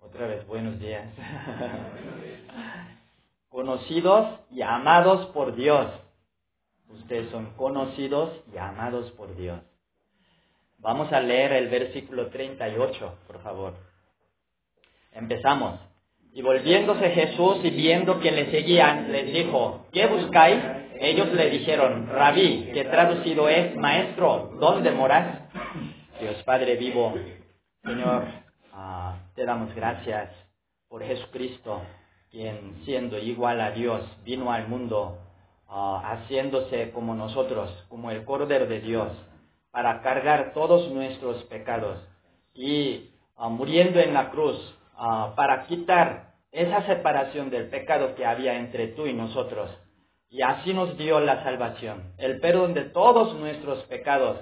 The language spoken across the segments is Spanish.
Otra vez, buenos días. conocidos y amados por Dios. Ustedes son conocidos y amados por Dios. Vamos a leer el versículo 38, por favor. Empezamos. Y volviéndose Jesús y viendo que le seguían, les dijo, ¿qué buscáis? Ellos le dijeron, Rabí, que traducido es, Maestro, ¿dónde moras? Dios Padre vivo, Señor, ah, te damos gracias por Jesucristo, quien siendo igual a Dios vino al mundo ah, haciéndose como nosotros, como el Cordero de Dios, para cargar todos nuestros pecados y ah, muriendo en la cruz para quitar esa separación del pecado que había entre tú y nosotros. Y así nos dio la salvación, el perdón de todos nuestros pecados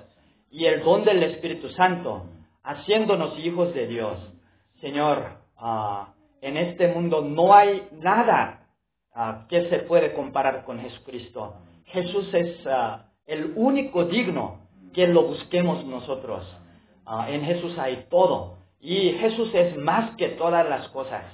y el don del Espíritu Santo, haciéndonos hijos de Dios. Señor, ah, en este mundo no hay nada ah, que se puede comparar con Jesucristo. Jesús es ah, el único digno que lo busquemos nosotros. en Jesús hay todo. Y Jesús es más que todas las cosas.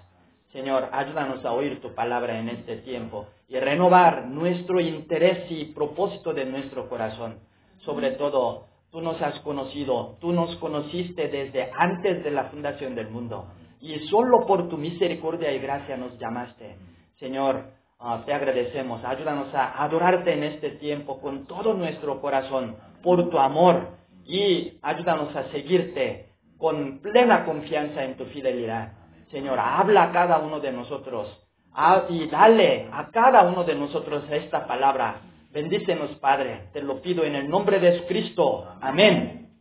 Señor, ayúdanos a oír tu palabra en este tiempo y renovar nuestro interés y propósito de nuestro corazón. Sobre todo, tú nos has conocido, tú nos conociste desde antes de la fundación del mundo. Y solo por tu misericordia y gracia nos llamaste. Señor, ah, te agradecemos, ayúdanos a adorarte en este tiempo con todo nuestro corazón por tu amor. Y ayúdanos a seguirte con plena confianza en tu fidelidad. Señor, habla a cada uno de nosotros. Ah, y dale a cada uno de nosotros esta palabra Bendícenos, Padre, te lo pido en el nombre de Jesucristo. Amén.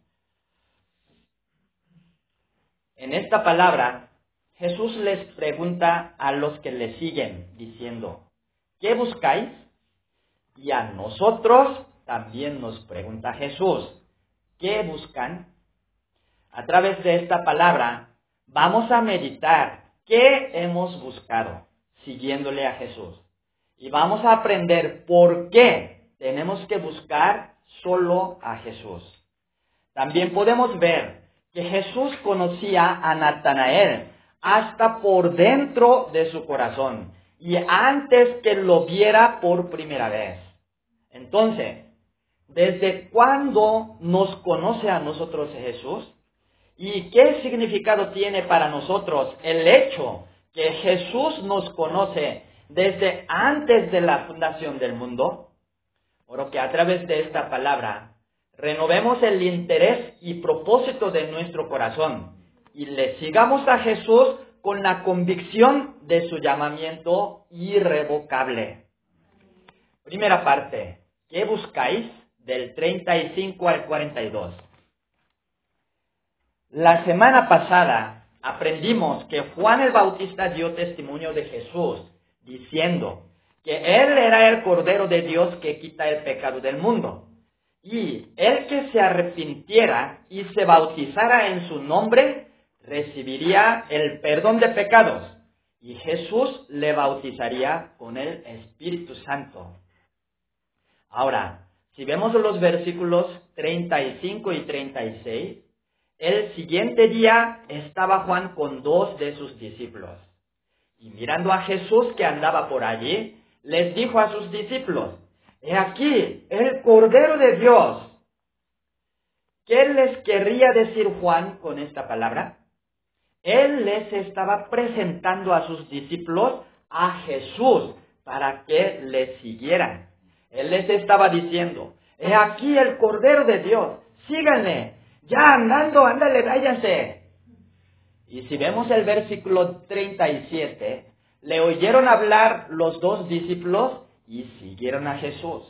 En esta palabra, Jesús les pregunta a los que le siguen, diciendo, ¿qué buscáis? Y a nosotros también nos pregunta Jesús, ¿qué buscan? A través de esta palabra, vamos a meditar qué hemos buscado siguiéndole a Jesús. Y vamos a aprender por qué tenemos que buscar solo a Jesús. También podemos ver que Jesús conocía a Natanael hasta por dentro de su corazón y antes que lo viera por primera vez. Entonces, ¿desde cuándo nos conoce a nosotros Jesús? ¿Y qué significado tiene para nosotros el hecho que Jesús nos conoce desde antes de la fundación del mundo, oro que a través de esta palabra renovemos el interés y propósito de nuestro corazón y le sigamos a Jesús con la convicción de su llamamiento irrevocable. Primera parte, ¿qué buscáis? Del 35 al 42. La semana pasada aprendimos que Juan el Bautista dio testimonio de Jesús diciendo que Él era el Cordero de Dios que quita el pecado del mundo. Y el que se arrepintiera y se bautizara en su nombre, recibiría el perdón de pecados. Y Jesús le bautizaría con el Espíritu Santo. Ahora, si vemos los versículos 35 y 36, el siguiente día estaba Juan con dos de sus discípulos. Y mirando a Jesús que andaba por allí, les dijo a sus discípulos, He aquí el Cordero de Dios. ¿Qué les querría decir Juan con esta palabra? Él les estaba presentando a sus discípulos a Jesús para que le siguieran. Él les estaba diciendo, he aquí el Cordero de Dios, síganle, ya andando, ándale, váyanse. Y si vemos el versículo 37, le oyeron hablar los dos discípulos y siguieron a Jesús.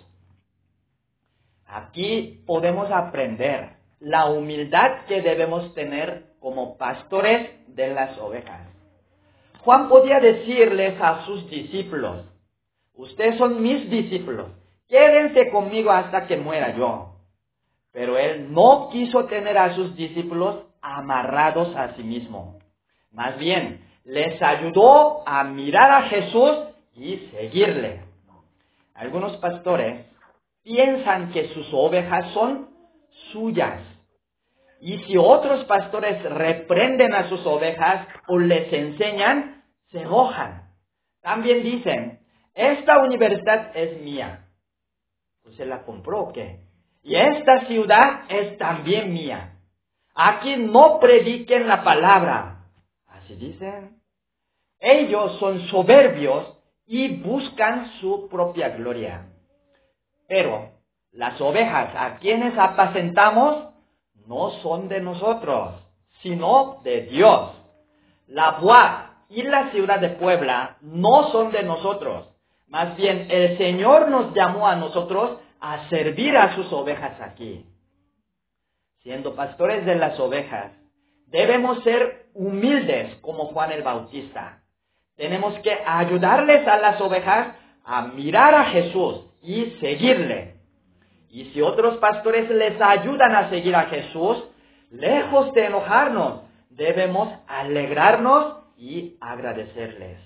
Aquí podemos aprender la humildad que debemos tener como pastores de las ovejas. Juan podía decirles a sus discípulos, ustedes son mis discípulos, quédense conmigo hasta que muera yo. Pero él no quiso tener a sus discípulos amarrados a sí mismo. Más bien, les ayudó a mirar a Jesús y seguirle. Algunos pastores piensan que sus ovejas son suyas. Y si otros pastores reprenden a sus ovejas o les enseñan, se enojan. También dicen, esta universidad es mía. Pues se la compró o qué? Y esta ciudad es también mía. Aquí no prediquen la palabra. Así dicen. Ellos son soberbios y buscan su propia gloria. Pero las ovejas a quienes apacentamos no son de nosotros, sino de Dios. La Boa y la ciudad de Puebla no son de nosotros. Más bien, el Señor nos llamó a nosotros a servir a sus ovejas aquí. Siendo pastores de las ovejas, debemos ser humildes como Juan el Bautista tenemos que ayudarles a las ovejas a mirar a Jesús y seguirle. Y si otros pastores les ayudan a seguir a Jesús, lejos de enojarnos, debemos alegrarnos y agradecerles.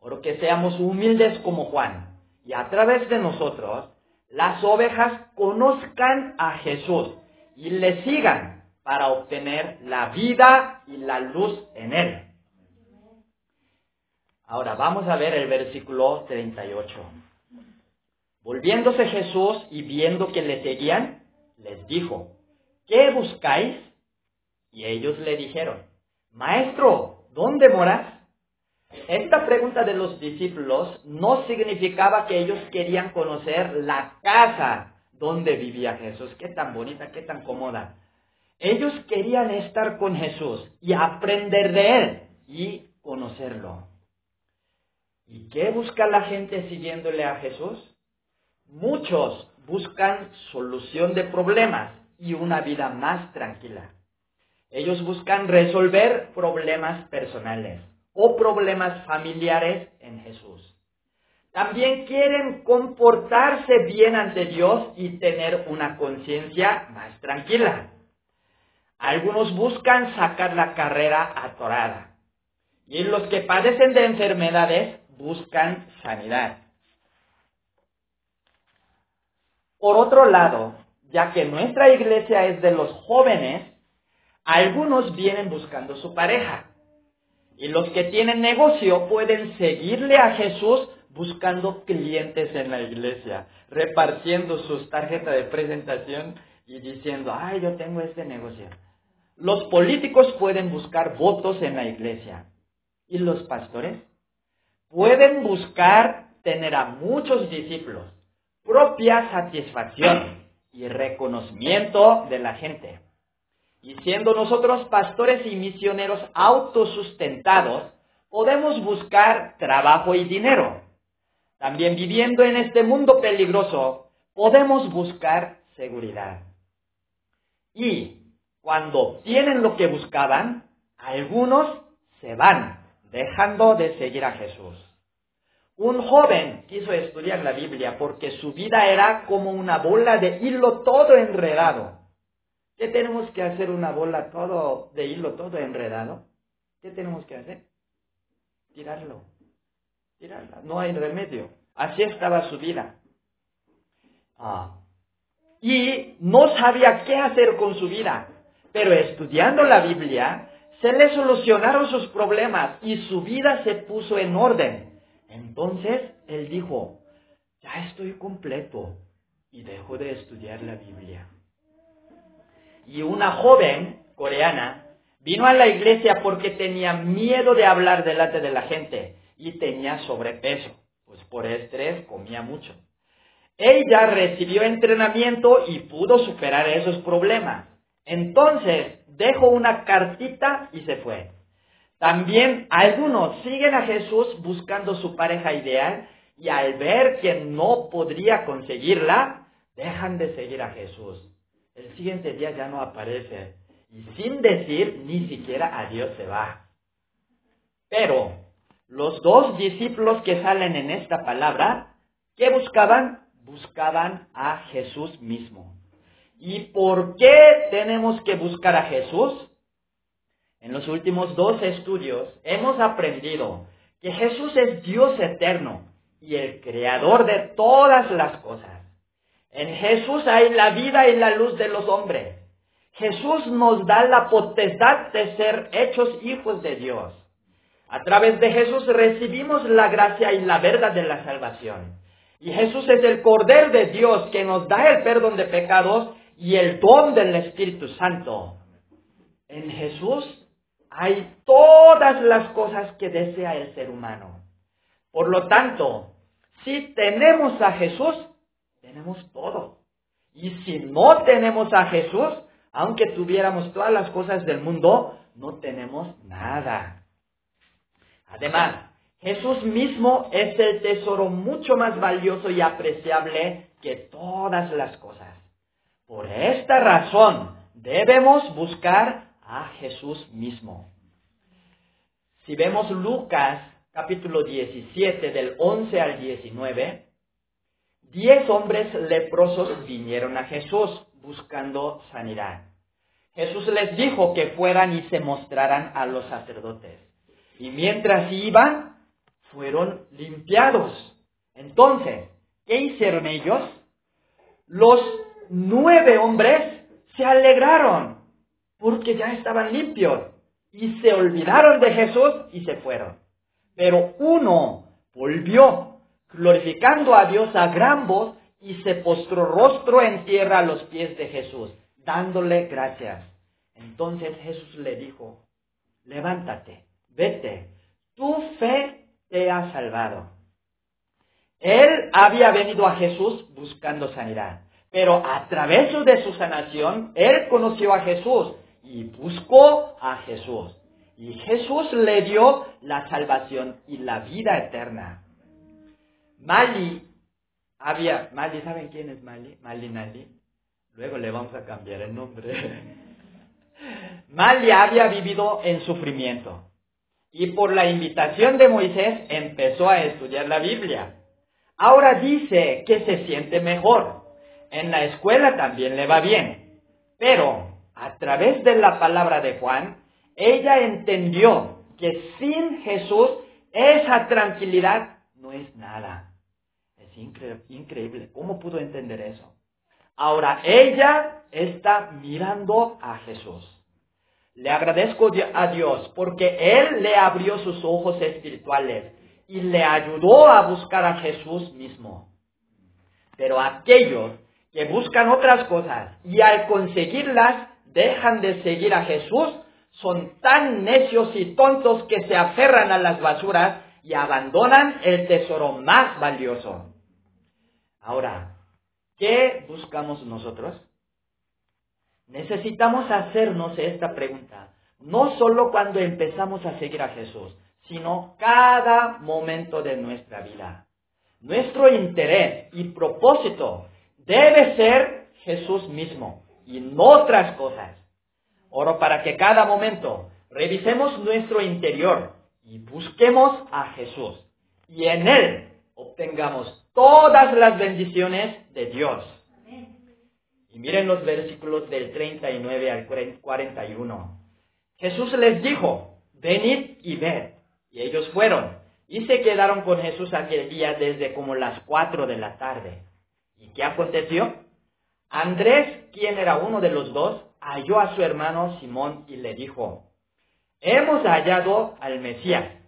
Por que seamos humildes como Juan y a través de nosotros las ovejas conozcan a Jesús y le sigan para obtener la vida y la luz en él. Ahora vamos a ver el versículo 38. Volviéndose Jesús y viendo que le seguían, les dijo, ¿qué buscáis? Y ellos le dijeron, Maestro, ¿dónde moras? Esta pregunta de los discípulos no significaba que ellos querían conocer la casa donde vivía Jesús. Qué tan bonita, qué tan cómoda. Ellos querían estar con Jesús y aprender de Él y conocerlo. ¿Y qué busca la gente siguiéndole a Jesús? Muchos buscan solución de problemas y una vida más tranquila. Ellos buscan resolver problemas personales o problemas familiares en Jesús. También quieren comportarse bien ante Dios y tener una conciencia más tranquila. Algunos buscan sacar la carrera atorada. Y los que padecen de enfermedades buscan sanidad. Por otro lado, ya que nuestra iglesia es de los jóvenes, algunos vienen buscando su pareja. Y los que tienen negocio pueden seguirle a Jesús buscando clientes en la iglesia, repartiendo sus tarjetas de presentación y diciendo, ay, yo tengo este negocio. Los políticos pueden buscar votos en la iglesia. ¿Y los pastores? pueden buscar tener a muchos discípulos, propia satisfacción y reconocimiento de la gente. Y siendo nosotros pastores y misioneros autosustentados, podemos buscar trabajo y dinero. También viviendo en este mundo peligroso, podemos buscar seguridad. Y cuando obtienen lo que buscaban, algunos se van dejando de seguir a Jesús. Un joven quiso estudiar la Biblia porque su vida era como una bola de hilo todo enredado. ¿Qué tenemos que hacer una bola todo de hilo todo enredado? ¿Qué tenemos que hacer? Tirarlo. Tirarla. No hay remedio. Así estaba su vida. Ah. Y no sabía qué hacer con su vida. Pero estudiando la Biblia, se le solucionaron sus problemas y su vida se puso en orden. Entonces él dijo, ya estoy completo y dejó de estudiar la Biblia. Y una joven coreana vino a la iglesia porque tenía miedo de hablar delante de la gente y tenía sobrepeso, pues por estrés comía mucho. Ella recibió entrenamiento y pudo superar esos problemas. Entonces dejó una cartita y se fue. También algunos siguen a Jesús buscando su pareja ideal y al ver que no podría conseguirla, dejan de seguir a Jesús. El siguiente día ya no aparece y sin decir ni siquiera adiós se va. Pero los dos discípulos que salen en esta palabra, ¿qué buscaban? Buscaban a Jesús mismo. ¿Y por qué tenemos que buscar a Jesús? En los últimos dos estudios hemos aprendido que Jesús es Dios eterno y el creador de todas las cosas. En Jesús hay la vida y la luz de los hombres. Jesús nos da la potestad de ser hechos hijos de Dios. A través de Jesús recibimos la gracia y la verdad de la salvación. Y Jesús es el Cordero de Dios que nos da el perdón de pecados y el don del Espíritu Santo. En Jesús hay todas las cosas que desea el ser humano. Por lo tanto, si tenemos a Jesús, tenemos todo. Y si no tenemos a Jesús, aunque tuviéramos todas las cosas del mundo, no tenemos nada. Además, Jesús mismo es el tesoro mucho más valioso y apreciable que todas las cosas. Por esta razón, debemos buscar a Jesús mismo. Si vemos Lucas capítulo 17 del 11 al 19, diez hombres leprosos vinieron a Jesús buscando sanidad. Jesús les dijo que fueran y se mostraran a los sacerdotes. Y mientras iban, fueron limpiados. Entonces, ¿qué hicieron ellos? Los nueve hombres se alegraron porque ya estaban limpios y se olvidaron de Jesús y se fueron. Pero uno volvió glorificando a Dios a gran voz y se postró rostro en tierra a los pies de Jesús, dándole gracias. Entonces Jesús le dijo, levántate, vete, tu fe te ha salvado. Él había venido a Jesús buscando sanidad, pero a través de su sanación, él conoció a Jesús y buscó a Jesús. Y Jesús le dio la salvación y la vida eterna. Mali había, Mali, ¿saben quién es Mali? Mali Nali. Luego le vamos a cambiar el nombre. Mali había vivido en sufrimiento y por la invitación de Moisés empezó a estudiar la Biblia. Ahora dice que se siente mejor. En la escuela también le va bien. Pero a través de la palabra de Juan, ella entendió que sin Jesús esa tranquilidad no es nada increíble. ¿Cómo pudo entender eso? Ahora ella está mirando a Jesús. Le agradezco a Dios porque Él le abrió sus ojos espirituales y le ayudó a buscar a Jesús mismo. Pero aquellos que buscan otras cosas y al conseguirlas dejan de seguir a Jesús son tan necios y tontos que se aferran a las basuras y abandonan el tesoro más valioso. Ahora, ¿qué buscamos nosotros? Necesitamos hacernos esta pregunta, no solo cuando empezamos a seguir a Jesús, sino cada momento de nuestra vida. Nuestro interés y propósito debe ser Jesús mismo y no otras cosas. Oro para que cada momento revisemos nuestro interior y busquemos a Jesús y en Él obtengamos todas las bendiciones de Dios. Y miren los versículos del 39 al 41. Jesús les dijo, venid y ved. Y ellos fueron y se quedaron con Jesús aquel día desde como las cuatro de la tarde. ¿Y qué aconteció? Andrés, quien era uno de los dos, halló a su hermano Simón y le dijo, hemos hallado al Mesías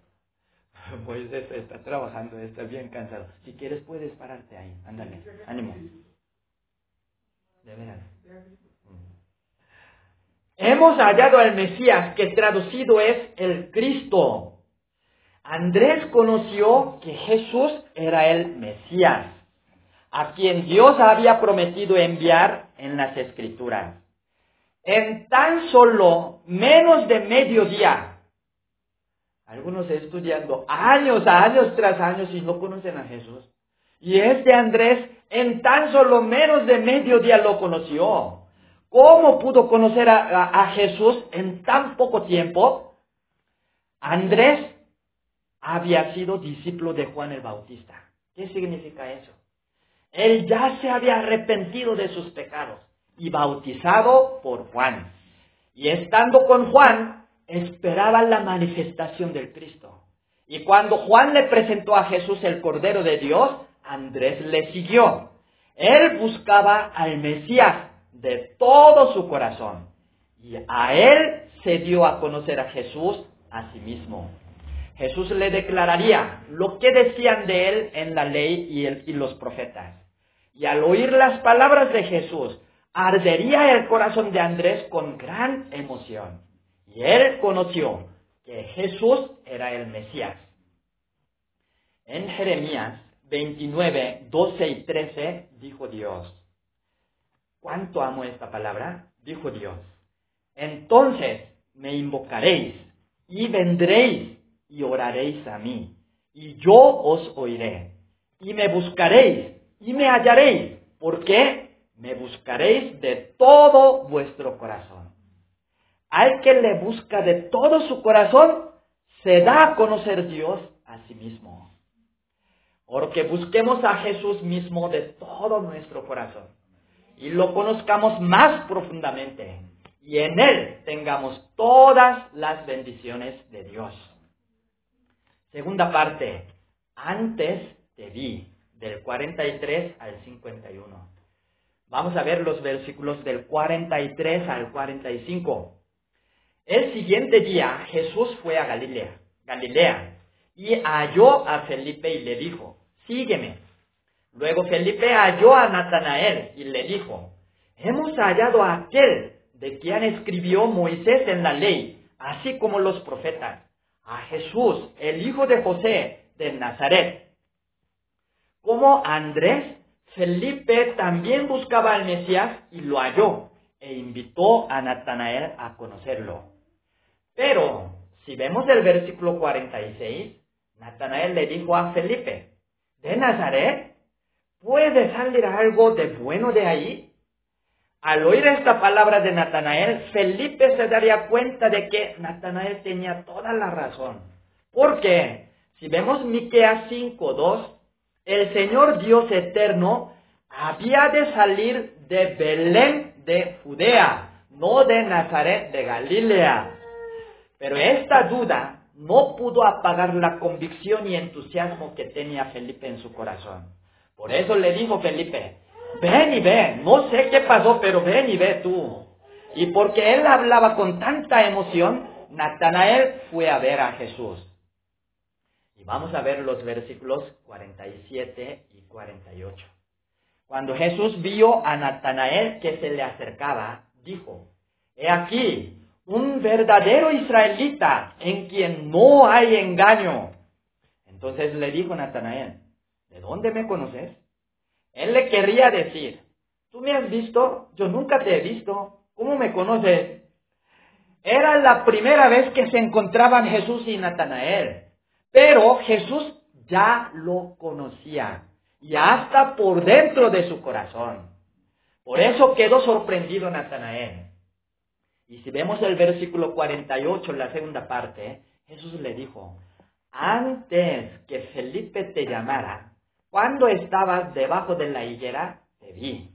Moisés está trabajando, está bien cansado. Si quieres puedes pararte ahí. Ándale, ánimo. De veras. Mm. Hemos hallado al Mesías, que traducido es el Cristo. Andrés conoció que Jesús era el Mesías, a quien Dios había prometido enviar en las Escrituras. En tan solo menos de medio día, algunos estudiando años, años tras años y no conocen a Jesús. Y este Andrés en tan solo menos de medio día lo conoció. ¿Cómo pudo conocer a, Jesús en tan poco tiempo? Andrés había sido discípulo de Juan el Bautista. ¿Qué significa eso? Él ya se había arrepentido de sus pecados y bautizado por Juan. Y estando con Juan, esperaba la manifestación del Cristo. Y cuando Juan le presentó a Jesús el Cordero de Dios, Andrés le siguió. Él buscaba al Mesías de todo su corazón. Y a él se dio a conocer a Jesús a sí mismo. Jesús le declararía lo que decían de él en la ley y, y los profetas. Y al oír las palabras de Jesús, ardería el corazón de Andrés con gran emoción. Y él conoció que Jesús era el Mesías. En Jeremías 29, 12 y 13 dijo Dios, ¿cuánto amo esta palabra? Dijo Dios, entonces me invocaréis y vendréis y oraréis a mí, y yo os oiré, y me buscaréis y me hallaréis, ¿por qué? Me buscaréis de todo vuestro corazón. Al que le busca de todo su corazón, se da a conocer Dios a sí mismo. Porque busquemos a Jesús mismo de todo nuestro corazón y lo conozcamos más profundamente y en Él tengamos todas las bendiciones de Dios. Segunda parte, antes te vi, del 43 al 51. Vamos a ver los versículos del 43 al 45. El siguiente día Jesús fue a Galilea, Galilea, y halló a Felipe y le dijo, sígueme. Luego Felipe halló a Natanael y le dijo, hemos hallado a aquel de quien escribió Moisés en la ley, así como los profetas, a Jesús, el hijo de José de Nazaret. Como Andrés, Felipe también buscaba al Mesías y lo halló e invitó a Natanael a conocerlo. Pero, si vemos el versículo 46, Natanael le dijo a Felipe, ¿de Nazaret? ¿Puede salir algo de bueno de ahí? Al oír esta palabra de Natanael, Felipe se daría cuenta de que Natanael tenía toda la razón. ¿Por qué? Si vemos Miqueas 5:2, el Señor Dios eterno había de salir de Belén de Judea, no de Nazaret de Galilea. Pero esta duda no pudo apagar la convicción y entusiasmo que tenía Felipe en su corazón. Por eso le dijo Felipe, ven y ve, no sé qué pasó, pero ven y ve tú. Y porque él hablaba con tanta emoción, Natanael fue a ver a Jesús. Y vamos a ver los versículos 47 y 48. Cuando Jesús vio a Natanael que se le acercaba, dijo, He aquí, un verdadero israelita en quien no hay engaño. Entonces le dijo Natanael, ¿de dónde me conoces? Él le quería decir, ¿tú me has visto? Yo nunca te he visto. ¿Cómo me conoces? Era la primera vez que se encontraban Jesús y Natanael, pero Jesús ya lo conocía y hasta por dentro de su corazón. Por eso quedó sorprendido Natanael. Y si vemos el versículo 48, la segunda parte, Jesús le dijo, antes que Felipe te llamara, cuando estabas debajo de la higuera, te vi.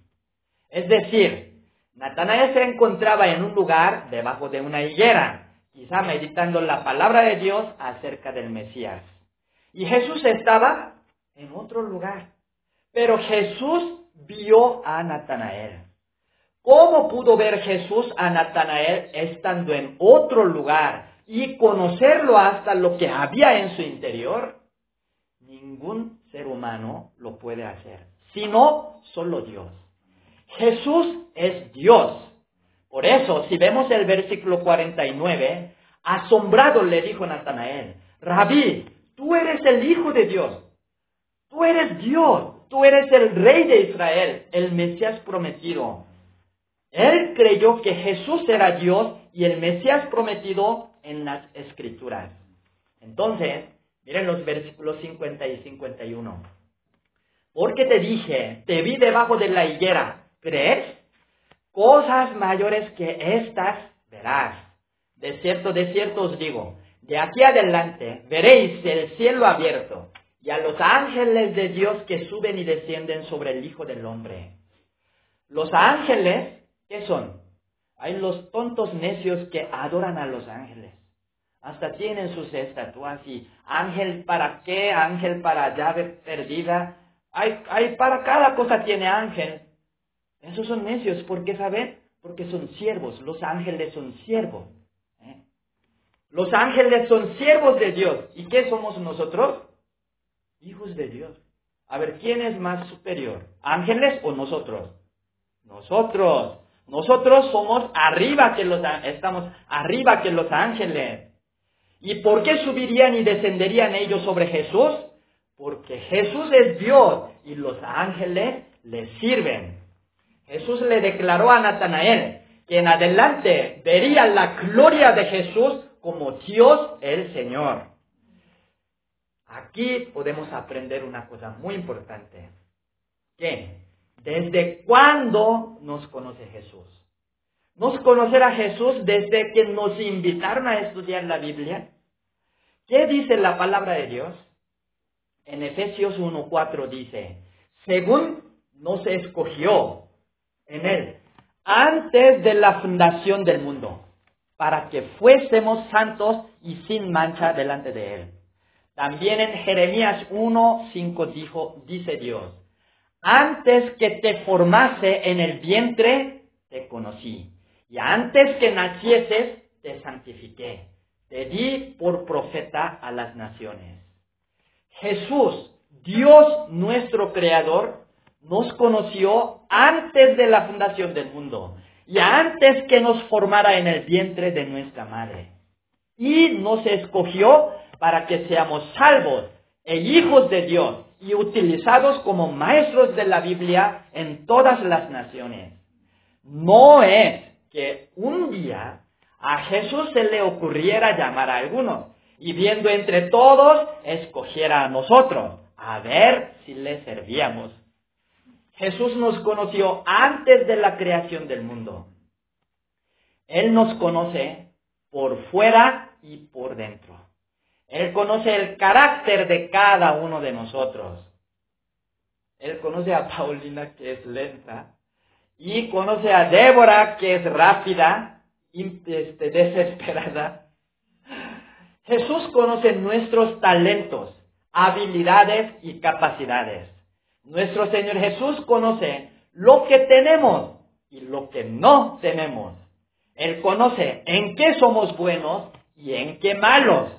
Es decir, Natanael se encontraba en un lugar debajo de una higuera, quizá meditando la palabra de Dios acerca del Mesías. Y Jesús estaba en otro lugar. Pero Jesús vio a Natanael. ¿Cómo pudo ver Jesús a Natanael estando en otro lugar y conocerlo hasta lo que había en su interior? Ningún ser humano lo puede hacer, sino solo Dios. Jesús es Dios. Por eso, si vemos el versículo 49, asombrado le dijo Natanael, Rabí, tú eres el Hijo de Dios, tú eres Dios, tú eres el rey de Israel, el Mesías prometido. Él creyó que Jesús era Dios y el Mesías prometido en las Escrituras. Entonces, miren los versículos 50 y 51. Porque te dije, te vi debajo de la higuera, ¿crees? Cosas mayores que estas verás. De cierto, de cierto os digo, de aquí adelante veréis el cielo abierto y a los ángeles de Dios que suben y descienden sobre el Hijo del Hombre. Los ángeles, ¿qué son? Hay los tontos necios que adoran a los ángeles. Hasta tienen sus estatuas y ángel para qué, ángel para llave perdida. Hay, hay para cada cosa tiene ángel. Esos son necios porque, ¿saben? Porque son siervos, los ángeles son siervos. ¿eh? Los ángeles son siervos de Dios. ¿Y qué somos nosotros? Hijos de Dios. A ver, ¿quién es más superior? ¿Ángeles o nosotros? Nosotros. Nosotros somos arriba que los estamos arriba que los ángeles. ¿Y por qué subirían y descenderían ellos sobre Jesús? Porque Jesús es Dios y los ángeles le sirven. Jesús le declaró a Natanael que en adelante vería la gloria de Jesús como Dios el Señor. Aquí podemos aprender una cosa muy importante. ¿Qué? ¿Desde cuándo nos conoce Jesús? ¿Nos conocerá Jesús desde que nos invitaron a estudiar la Biblia? ¿Qué dice la palabra de Dios? En Efesios 1.4 dice, según nos escogió en Él antes de la fundación del mundo, para que fuésemos santos y sin mancha delante de Él. También en Jeremías 1.5 dijo, dice Dios, antes que te formase en el vientre, te conocí. Y antes que nacieses, te santifiqué. Te di por profeta a las naciones. Jesús, Dios nuestro Creador, nos conoció antes de la fundación del mundo y antes que nos formara en el vientre de nuestra madre. Y nos escogió para que seamos salvos e hijos de Dios y utilizados como maestros de la Biblia en todas las naciones. No es que un día a Jesús se le ocurriera llamar a algunos y viendo entre todos escogiera a nosotros a ver si le servíamos. Jesús nos conoció antes de la creación del mundo. Él nos conoce por fuera y por dentro. Él conoce el carácter de cada uno de nosotros. Él conoce a Paulina que es lenta y conoce a Débora que es rápida, este, desesperada. Jesús conoce nuestros talentos, habilidades y capacidades. Nuestro Señor Jesús conoce lo que tenemos y lo que no tenemos. Él conoce en qué somos buenos y en qué malos.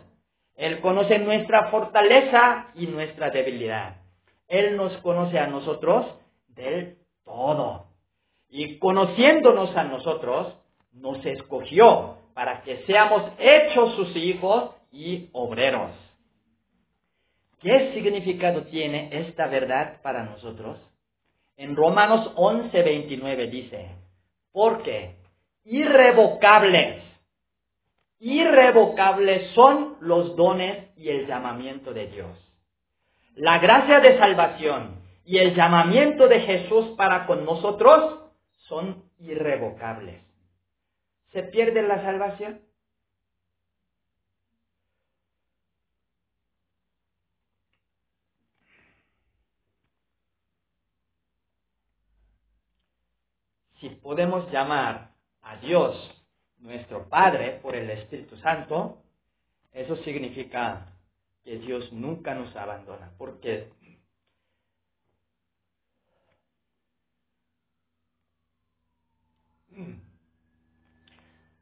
Él conoce nuestra fortaleza y nuestra debilidad. Él nos conoce a nosotros del todo. Y conociéndonos a nosotros, nos escogió para que seamos hechos sus hijos y obreros. ¿Qué significado tiene esta verdad para nosotros? En Romanos 11, 29 dice, porque irrevocables irrevocables son los dones y el llamamiento de Dios. La gracia de salvación y el llamamiento de Jesús para con nosotros son irrevocables. ¿Se pierde la salvación? Si podemos llamar a Dios nuestro Padre por el Espíritu Santo, eso significa que Dios nunca nos abandona, porque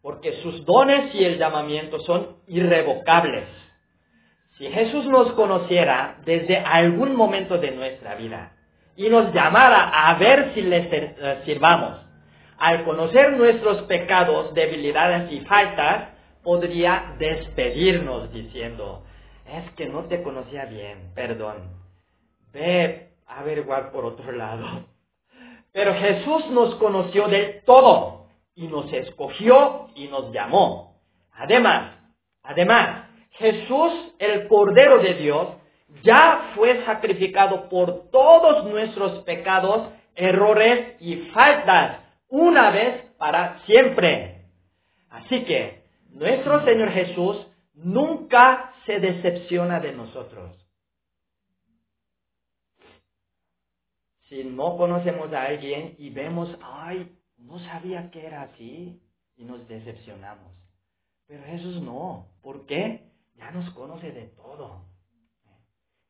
porque sus dones y el llamamiento son irrevocables. Si Jesús nos conociera desde algún momento de nuestra vida y nos llamara a ver si le eh, sirvamos, al conocer nuestros pecados, debilidades y faltas, podría despedirnos diciendo, es que no te conocía bien, perdón, ve a averiguar por otro lado. Pero Jesús nos conoció del todo y nos escogió y nos llamó. Además, además, Jesús, el Cordero de Dios, ya fue sacrificado por todos nuestros pecados, errores y faltas una vez para siempre. Así que nuestro Señor Jesús nunca se decepciona de nosotros. Si no conocemos a alguien y vemos, ay, no sabía que era así, y nos decepcionamos. Pero Jesús no. ¿Por qué? Ya nos conoce de todo.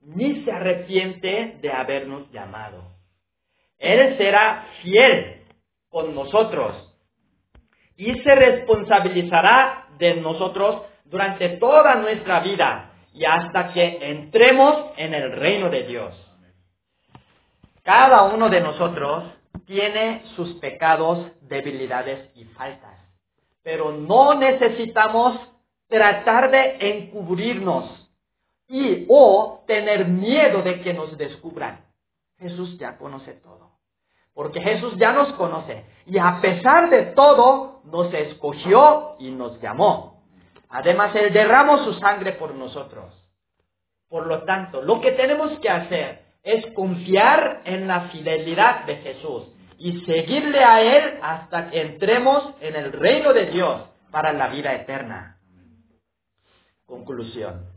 Ni se arrepiente de habernos llamado. Él será fiel con nosotros y se responsabilizará de nosotros durante toda nuestra vida y hasta que entremos en el reino de Dios. Cada uno de nosotros tiene sus pecados, debilidades y faltas, pero no necesitamos tratar de encubrirnos y o tener miedo de que nos descubran. Jesús ya conoce todo. Porque Jesús ya nos conoce y a pesar de todo nos escogió y nos llamó. Además, Él derramó su sangre por nosotros. Por lo tanto, lo que tenemos que hacer es confiar en la fidelidad de Jesús y seguirle a Él hasta que entremos en el reino de Dios para la vida eterna. Conclusión.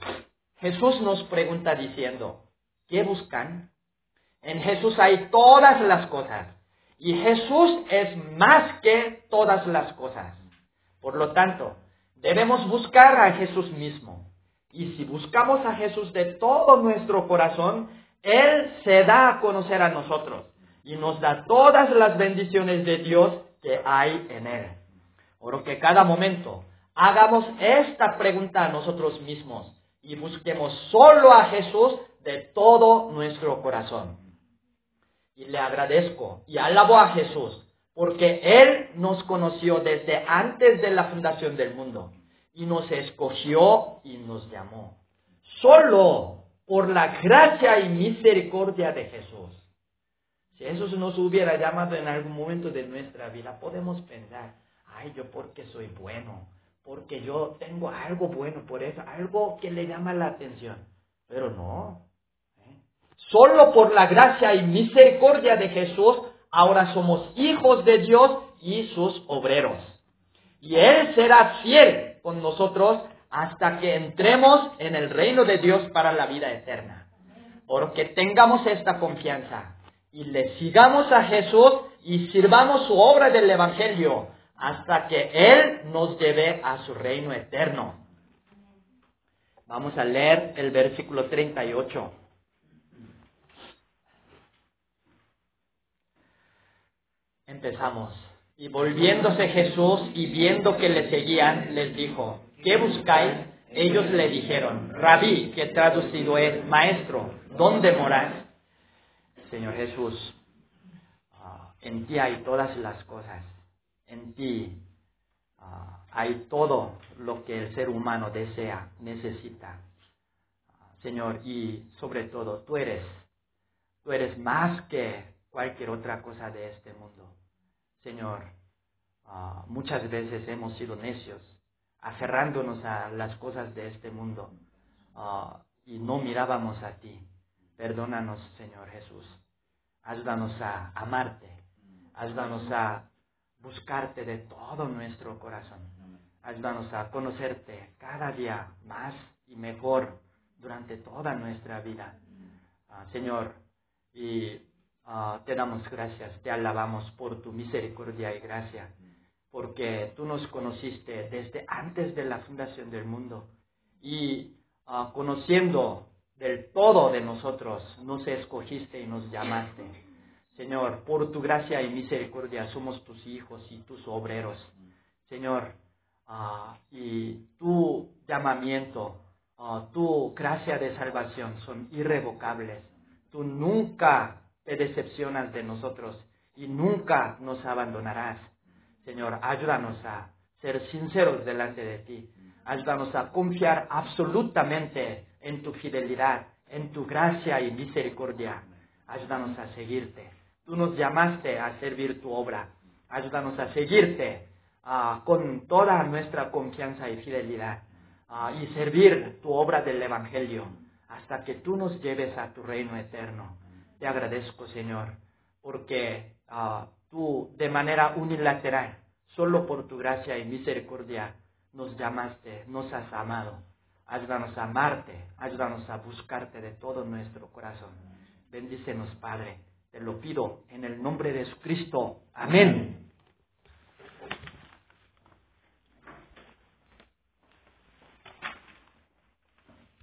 Jesús nos pregunta diciendo, ¿qué buscan? En Jesús hay todas las cosas. Y Jesús es más que todas las cosas. Por lo tanto, debemos buscar a Jesús mismo. Y si buscamos a Jesús de todo nuestro corazón, Él se da a conocer a nosotros y nos da todas las bendiciones de Dios que hay en Él. Por que cada momento hagamos esta pregunta a nosotros mismos y busquemos solo a Jesús de todo nuestro corazón. Y le agradezco y alabo a Jesús porque Él nos conoció desde antes de la fundación del mundo y nos escogió y nos llamó. Solo por la gracia y misericordia de Jesús. Si Jesús nos hubiera llamado en algún momento de nuestra vida, podemos pensar, ay, yo porque soy bueno, porque yo tengo algo bueno por eso, algo que le llama la atención. Pero no. Solo por la gracia y misericordia de Jesús, ahora somos hijos de Dios y sus obreros. Y Él será fiel con nosotros hasta que entremos en el reino de Dios para la vida eterna. Porque tengamos esta confianza y le sigamos a Jesús y sirvamos su obra del Evangelio hasta que Él nos lleve a su reino eterno. Vamos a leer el versículo 38. Empezamos. Y volviéndose Jesús y viendo que le seguían, les dijo, ¿qué buscáis? Ellos le dijeron, Rabí, que traducido es, Maestro, ¿dónde moras? Señor Jesús, ah, en ti hay todas las cosas en ti ah, hay todo lo que el ser humano desea, necesita. Señor, y sobre todo, tú eres, tú eres más que cualquier otra cosa de este mundo. Señor, ah, muchas veces hemos sido necios, aferrándonos a las cosas de este mundo ah, y no mirábamos a ti. Perdónanos, Señor Jesús. Ayúdanos a amarte. Ayúdanos a buscarte de todo nuestro corazón. Ayúdanos a conocerte cada día más y mejor durante toda nuestra vida. Ah, Señor, y ah, te damos gracias, te alabamos por tu misericordia y gracia, porque tú nos conociste desde antes de la fundación del mundo y ah, conociendo del todo de nosotros, nos escogiste y nos llamaste. Señor, por tu gracia y misericordia somos tus hijos y tus obreros. Señor, ah, y tu llamamiento, tu gracia de salvación son irrevocables. Tú nunca te decepcionas de nosotros y nunca nos abandonarás. Señor, ayúdanos a ser sinceros delante de ti. Ayúdanos a confiar absolutamente en tu fidelidad, en tu gracia y misericordia. Ayúdanos a seguirte. Tú nos llamaste a servir tu obra. Ayúdanos a seguirte ah, con toda nuestra confianza y fidelidad ah, y servir tu obra del Evangelio hasta que tú nos lleves a tu reino eterno. Te agradezco, Señor, porque ah, tú de manera unilateral, solo por tu gracia y misericordia, nos llamaste, nos has amado. Ayúdanos a amarte, ayúdanos a buscarte de todo nuestro corazón. Bendícenos, Padre te lo pido en el nombre de Jesucristo. Amén.